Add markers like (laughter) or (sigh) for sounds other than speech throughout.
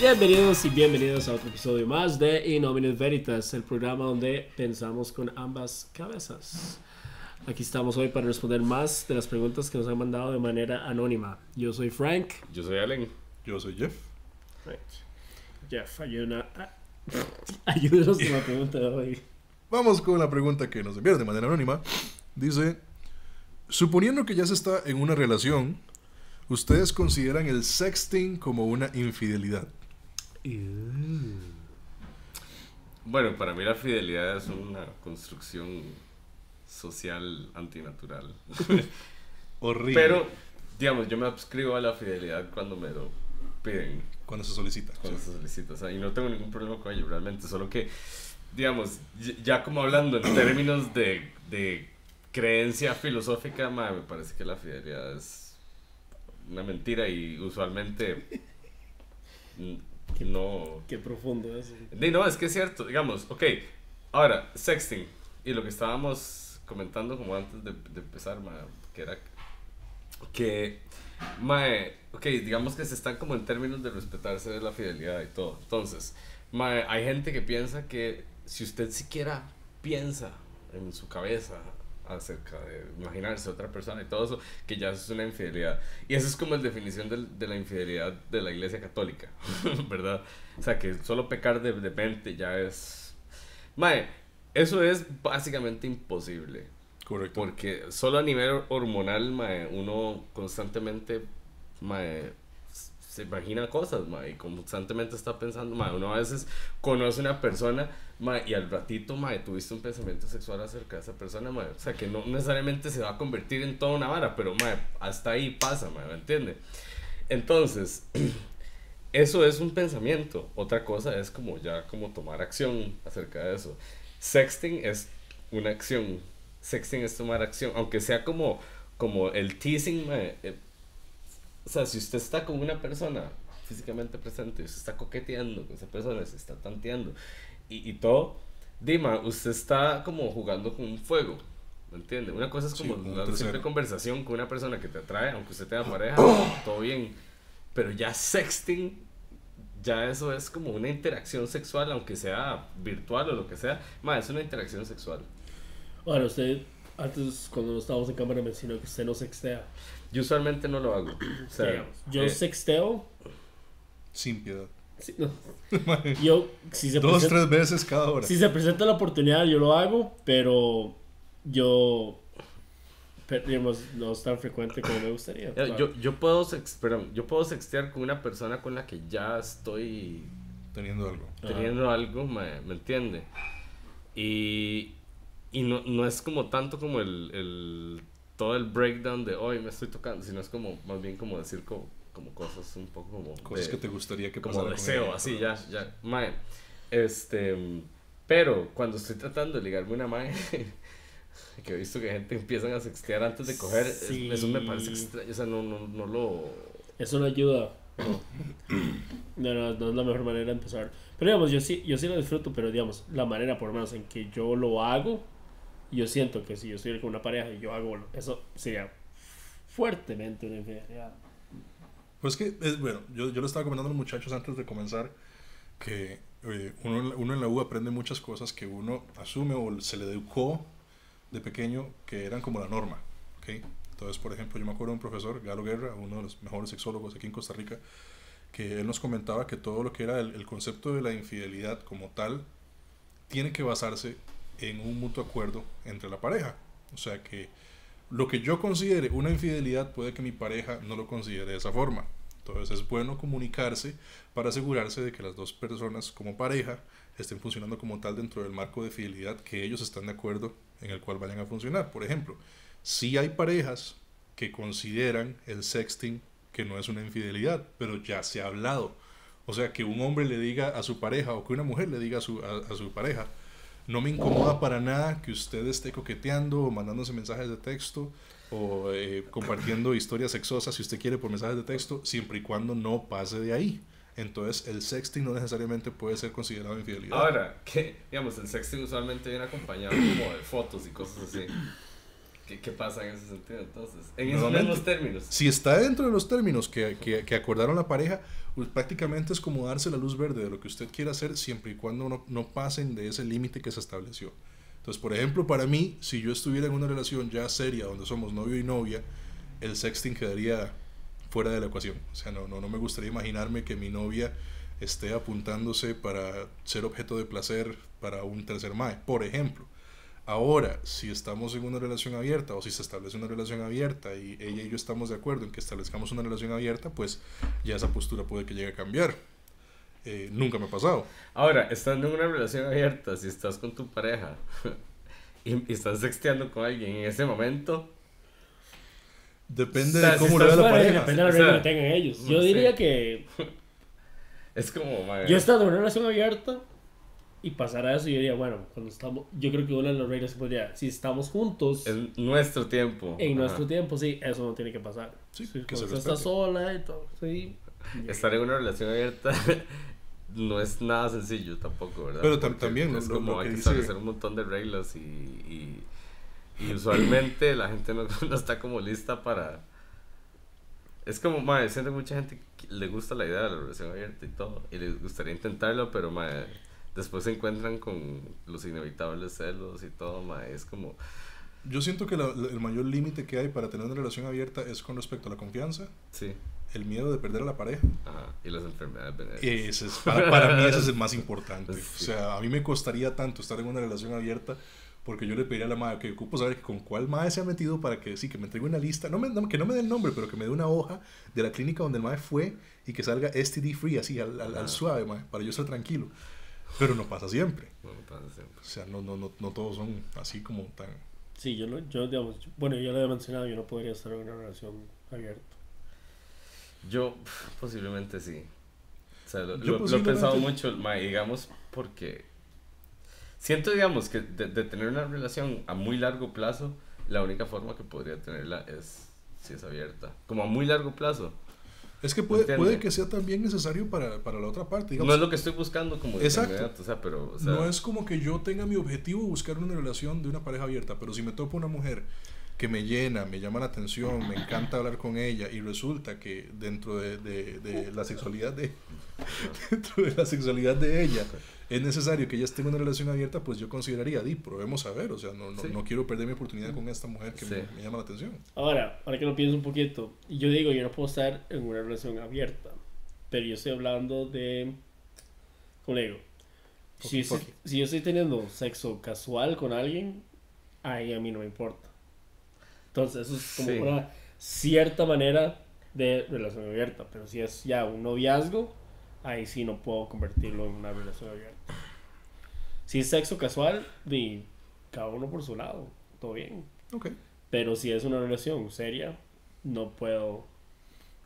Bienvenidos y bienvenidos a otro episodio más de Innominate Veritas, el programa donde pensamos con ambas cabezas. Aquí estamos hoy para responder más de las preguntas que nos han mandado de manera anónima. Yo soy Frank. Yo soy Allen. Yo soy Jeff. Jeff, ayúdanos, (laughs) ayúdanos con la pregunta de hoy. Vamos con la pregunta que nos enviaron de manera anónima. Dice, suponiendo que ya se está en una relación, ¿ustedes consideran el sexting como una infidelidad? Bueno, para mí la fidelidad es una construcción social antinatural. (laughs) Horrible. Pero, digamos, yo me adscribo a la fidelidad cuando me lo piden. Cuando se solicita. Cuando se solicita. O sea, y no tengo ningún problema con ello, realmente. Solo que, digamos, ya como hablando en términos de, de creencia filosófica, me parece que la fidelidad es una mentira y usualmente no... Qué profundo es. no, es que es cierto, digamos, ok, ahora, sexting, y lo que estábamos comentando como antes de, empezar, que era que, mae, ok, digamos que se están como en términos de respetarse de la fidelidad y todo, entonces, mae, hay gente que piensa que si usted siquiera piensa en su cabeza acerca de imaginarse a otra persona y todo eso, que ya es una infidelidad. Y eso es como la definición de, de la infidelidad de la Iglesia Católica, (laughs) ¿verdad? O sea, que solo pecar de, mente ya es... Mae, eso es básicamente imposible. Correcto. Porque solo a nivel hormonal, mae, uno constantemente, mae, se imagina cosas, ma, y constantemente está pensando, ma, uno a veces conoce una persona, ma, y al ratito, ma, tuviste un pensamiento sexual acerca de esa persona, ma, o sea, que no necesariamente se va a convertir en toda una vara, pero, ma, hasta ahí pasa, ma, ¿me entiende? Entonces, (clears throat) eso es un pensamiento, otra cosa es como ya, como tomar acción acerca de eso. Sexting es una acción, sexting es tomar acción, aunque sea como, como el teasing, ma, eh, o sea, si usted está con una persona físicamente presente, usted está coqueteando con esa persona, se está tanteando y, y todo, Dima, usted está como jugando con un fuego. ¿Me entiende? Una cosa es como una simple conversación con una persona que te atrae, aunque usted tenga (gasps) pareja, todo bien. Pero ya sexting, ya eso es como una interacción sexual, aunque sea virtual o lo que sea. Más, es una interacción sexual. Bueno, usted antes cuando estábamos en cámara mencionó que usted no sextea. Yo usualmente no lo hago. O sea, yo eh, sexteo. Sin piedad. (laughs) yo, si se Dos, tres veces cada hora. Si se presenta la oportunidad, yo lo hago, pero yo. digamos, no es tan frecuente como me gustaría. Yo, yo, puedo perdón, yo puedo sextear con una persona con la que ya estoy. Teniendo algo. Teniendo algo, me, me entiende. Y, y no, no es como tanto como el, el todo el breakdown de hoy me estoy tocando, sino es como más bien como decir como, como cosas un poco como cosas que te gustaría que como deseo, así ya ya mae. Este, pero cuando estoy tratando de ligarme una mae (laughs) que he visto que gente empiezan a sextear antes de coger, eso me parece extraño, o sea, no no no lo eso no ayuda. (clears throat) No. no, no, es la mejor manera de empezar. Pero digamos, yo sí, yo sí lo disfruto, pero digamos, la manera por lo menos en que yo lo hago, yo siento que si yo estoy con una pareja y yo hago eso, sería fuertemente una infidelidad. Pues que, es, bueno, yo, yo le estaba comentando a los muchachos antes de comenzar que eh, uno, uno, en la U aprende muchas cosas que uno asume o se le educó de pequeño que eran como la norma. ¿okay? Entonces, por ejemplo, yo me acuerdo de un profesor, Galo Guerra, uno de los mejores sexólogos aquí en Costa Rica, que él nos comentaba que todo lo que era el, el concepto de la infidelidad como tal tiene que basarse en un mutuo acuerdo entre la pareja. O sea que lo que yo considere una infidelidad puede que mi pareja no lo considere de esa forma. Entonces es bueno comunicarse para asegurarse de que las dos personas como pareja estén funcionando como tal dentro del marco de fidelidad que ellos están de acuerdo en el cual vayan a funcionar. Por ejemplo, si hay parejas que consideran el sexting que no es una infidelidad, pero ya se ha hablado. O sea, que un hombre le diga a su pareja o que una mujer le diga a su, a su pareja, no me incomoda para nada que usted esté coqueteando o mandándose mensajes de texto o eh, compartiendo historias sexosas si usted quiere por mensajes de texto, siempre y cuando no pase de ahí. Entonces, el sexting no necesariamente puede ser considerado infidelidad. Ahora, que, digamos, el sexting usualmente viene acompañado como de fotos y cosas así. ¿Qué, ¿Qué pasa en ese sentido entonces? En esos mismos términos. Si está dentro de los términos que, que, que acordaron la pareja, pues prácticamente es como darse la luz verde de lo que usted quiera hacer siempre y cuando no, no pasen de ese límite que se estableció. Entonces, por ejemplo, para mí, si yo estuviera en una relación ya seria donde somos novio y novia, el sexting quedaría fuera de la ecuación. O sea, no, no, no me gustaría imaginarme que mi novia esté apuntándose para ser objeto de placer para un tercer mae, por ejemplo. Ahora, si estamos en una relación abierta o si se establece una relación abierta y ella y yo estamos de acuerdo en que establezcamos una relación abierta, pues ya esa postura puede que llegue a cambiar. Eh, nunca me ha pasado. Ahora, estando en una relación abierta, si estás con tu pareja (laughs) y, y estás sexteando con alguien en ese momento, Depende O sea, de si cómo lo vea la pareja. depende de la O sea, regla que tengan ellos. Yo diría que (laughs) es como, mae, yo estando en una relación abierta y pasara eso, yo diría, bueno, cuando estamos, yo creo que una de las reglas se podría, si estamos juntos es nuestro tiempo. en Ajá. nuestro tiempo, sí, eso no tiene que pasar. Sí, Sí, que cuando se está sola y todo, sí. (laughs) Estar en una relación abierta (laughs) no es nada sencillo tampoco, ¿verdad? Pero tam- Porque también es lo- como lo hay que dice- establecer un montón de reglas y, y, y (coughs) usualmente la gente no, (laughs) no está como lista para... Es como, madre, siento que mucha gente que le gusta la idea de la relación abierta y todo, y les gustaría intentarlo, pero madre, después se encuentran con los inevitables celos y todo, madre, es como... Yo siento que la- la- el mayor límite que hay para tener una relación abierta es con respecto a la confianza, Sí, el miedo de perder a la pareja. ajá, y las enfermedades venéreas. Es, para, para mí ese es el más importante. (laughs) Sí. O sea, a mí me costaría tanto estar en una relación abierta porque yo le pediría a la madre que ocupo saber con cuál madre se ha metido para que sí, que me entregue una lista, no me, no- que no me dé el nombre, pero que me dé una hoja de la clínica donde el madre fue y que salga STD free, así, al, al- al suave, madre, para yo estar tranquilo. Pero no pasa siempre. No, no pasa siempre. O sea, no, no, no, no todos son así como tan... Sí, yo, no, yo digamos, yo- bueno, yo lo he mencionado, yo no podría estar en una relación abierta. Yo posiblemente sí. O sea, lo, Yo lo- lo he pensado mucho, mae, digamos, porque siento, digamos, que de, de tener una relación a muy largo plazo, la única forma que podría tenerla es si es abierta. Como a muy largo plazo. Es que puede, puede que sea también necesario para, para la otra parte. digamos. no es lo que estoy buscando como Exacto. inmediato, o sea, pero... o sea, no es como que yo tenga mi objetivo buscar una relación de una pareja abierta, pero si me topo una mujer que me llena, me llama la atención, me encanta hablar con ella y resulta que dentro de, de- de la sexualidad de (laughs) dentro de la sexualidad de ella es necesario que ella esté en una relación abierta, pues yo consideraría, di, probemos a ver, o sea, no, no, Sí. no quiero perder mi oportunidad con esta mujer que Sí. me, me llama la atención. Ahora, ahora que lo pienso un poquito, yo digo, yo no puedo estar en una relación abierta, pero yo estoy hablando de, ¿cómo le digo? Si, Poqui, si- si yo estoy teniendo sexo casual con alguien, ahí a mí no me importa. Entonces, eso es como Sí. una cierta manera de relación abierta, pero si es ya un noviazgo, ahí sí no puedo convertirlo en una relación abierta. Si es sexo casual, di, cada uno por su lado, todo bien. Ok. Pero si es una relación seria, no puedo.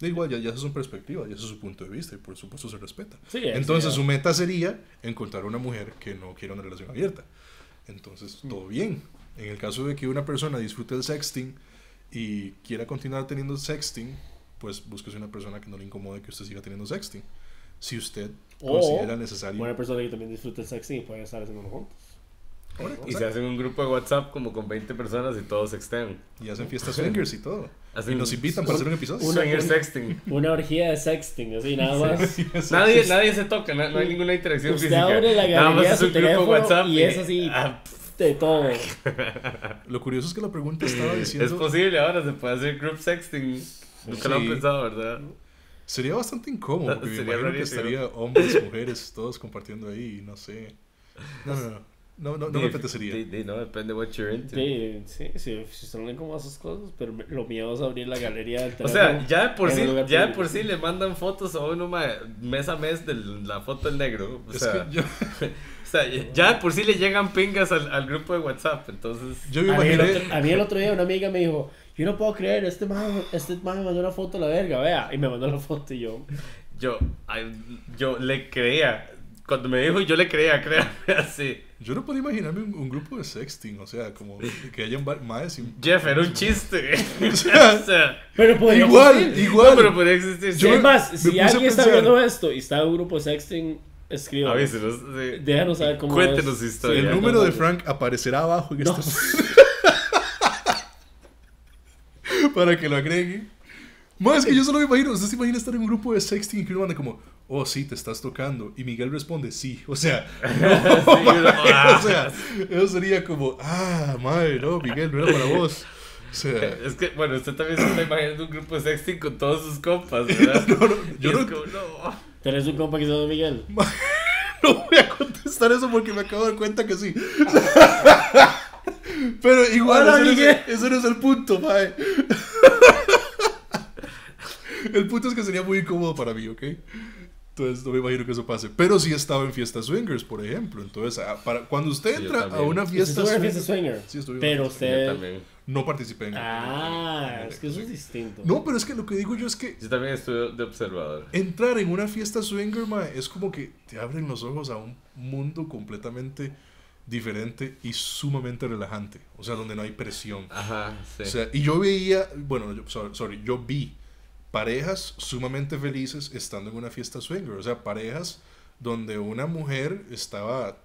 Da igual, ya, ya es su perspectiva, ya es su punto de vista y por supuesto se respeta. Sí, Entonces sí, su meta sería encontrar una mujer que no quiera una relación abierta. Entonces, todo bien. En el caso de que una persona disfrute del sexting y quiera continuar teniendo sexting, pues búsquese una persona que no le incomode que usted siga teniendo sexting. Si usted O considera necesario. Una persona que también disfruta el sexting y puede estar haciéndolo juntos. Y se hacen un grupo de WhatsApp como con 20 personas y todos sextean. y hacen fiestas swingers y todo. Hacen y nos invitan para hacer un episodio. Una- Swinger sexting. Una orgía de sexting, así nada más. Nadie, nadie se toca, no, no hay ninguna interacción Usted física. abre la Nada más es su un grupo WhatsApp y es así. Ah, De todo. (laughs) Lo curioso es que la pregunta estaba diciendo. es posible ahora, se puede hacer group sexting. Nunca lo han Sí. pensado, ¿verdad? Sería bastante incómodo, porque me Sería imagino que estaría hombres, mujeres, todos compartiendo ahí, no sé. No, no, no. No, no, no me apetecería. di- di- no, depende what you're into. Sí, sí, sí, si son como esas cosas, pero me- lo mío es abrir la galería del (laughs) O sea, ya de por sí, ya de por sí le mandan fotos a uno ma, mes a mes de la foto del negro. O Es sea, que yo, (laughs) o sea, ya de por sí le llegan pingas al, al grupo de WhatsApp. Entonces, yo me A mí, imaginé. otro, a mí el otro día una amiga me dijo, yo no puedo creer, este man, este man me mandó una foto a la verga, vea. Y me mandó la foto y yo, yo, yo le creía. Cuando me dijo, yo le creía, créame (laughs) así. Yo no podía imaginarme un, un grupo de sexting, o sea, como que hayan más. Jeff, era un chiste. (laughs) (laughs) O sea, pero podría igual, existir. igual. no, pero podría existir. Sí, sí. es más, si alguien está viendo esto y está en un grupo de sexting, escriba. Avísenos. sí. Déjanos saber cómo Cuéntenos es. historia. el Sí, número de Frank aparecerá abajo en No. este para que lo agregue. Más es que yo solo me imagino, usted se imagina estar en un grupo de sexting y que uno manda como, oh, sí, te estás tocando. Y Miguel responde, sí. O sea, (laughs) no, Sí, (laughs) ah. o sea, eso sería como, ah, madre, no, Miguel, no era para vos. O sea, (laughs) Es que, bueno, usted también se está imaginando un grupo de sexting con todos sus compas, ¿verdad? no, no, yo no, como, no. ¿Tenés un compa que se llama Miguel? no voy a contestar eso porque me acabo de dar cuenta que sí. Pero igual, Hola, eso, no es, eso no es el punto, mae. (laughs) El punto es que sería muy incómodo para mí, ¿ok? Entonces no me imagino que eso pase. Pero sí he estado en fiestas swingers, por ejemplo. Entonces, ah, para, cuando usted entra a una Usted fiesta swinger, fiesta swinger. Sí, estuve en Pero usted. también. no participé en Ah, en- es que eso es distinto. No, pero es que lo que digo yo es que Yo también estuve de observador. entrar en una fiesta swinger, mae, es como que te abren los ojos a un mundo completamente diferente y sumamente relajante. O sea, donde no hay presión. Ajá, sí. O sea, y yo veía, bueno, yo, sorry, sorry, yo vi parejas sumamente felices estando en una fiesta swinger. O sea, parejas donde una mujer estaba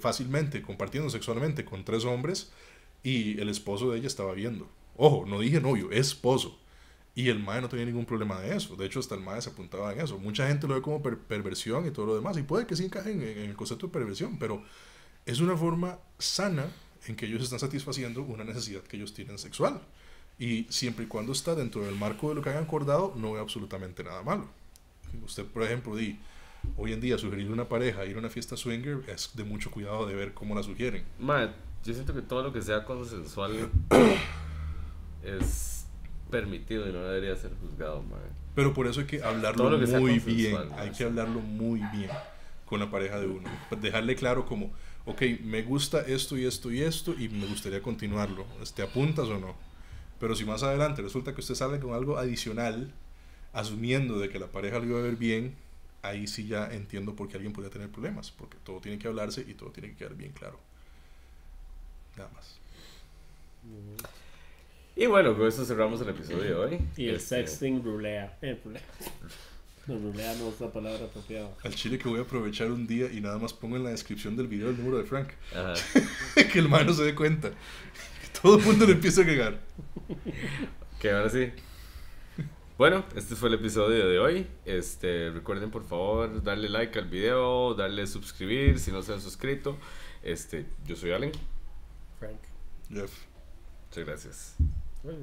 fácilmente compartiendo sexualmente con tres hombres y el esposo de ella estaba viendo. Ojo, no dije novio, esposo. Y el mae no tenía ningún problema de eso. De hecho, hasta el mae se apuntaba en eso. Mucha gente lo ve como per- perversión y todo lo demás. Y puede que sí encajen en, en el concepto de perversión, pero es una forma sana en que ellos están satisfaciendo una necesidad que ellos tienen sexual. Y siempre y cuando está dentro del marco de lo que hayan acordado, no ve absolutamente nada malo. Usted, por ejemplo, di, hoy en día sugerir a una pareja ir a una fiesta swinger es de mucho cuidado de ver cómo la sugieren. Mae, yo siento que todo lo que sea consensual (coughs) es permitido y no debería ser juzgado, mae. Pero por eso hay que hablarlo que muy bien. Hay que hablarlo muy bien con la pareja de uno. Dejarle claro como, ok, me gusta esto y esto y esto y me gustaría continuarlo. ¿Te apuntas o no? Pero si más adelante resulta que usted sale con algo adicional, asumiendo de que la pareja lo iba a ver bien, ahí sí ya entiendo por qué alguien podría tener problemas. Porque todo tiene que hablarse y todo tiene que quedar bien claro. Nada más. Y bueno, con eso cerramos el episodio de hoy. Y el Este, sexting rulea. Eh, rulea. (laughs) No, rulea no es la palabra apropiada. Al chile que voy a aprovechar un día y nada más pongo en la descripción del video el número de Frank. Ajá. (laughs) que el man no se dé cuenta. Que todo el mundo le empieza a cagar. Que ahora sí. Bueno, este fue el episodio de hoy. Este, recuerden por favor darle like al video, darle suscribir si no se han suscrito. Este, yo soy Allen. Frank. Jeff. Muchas gracias. Pues,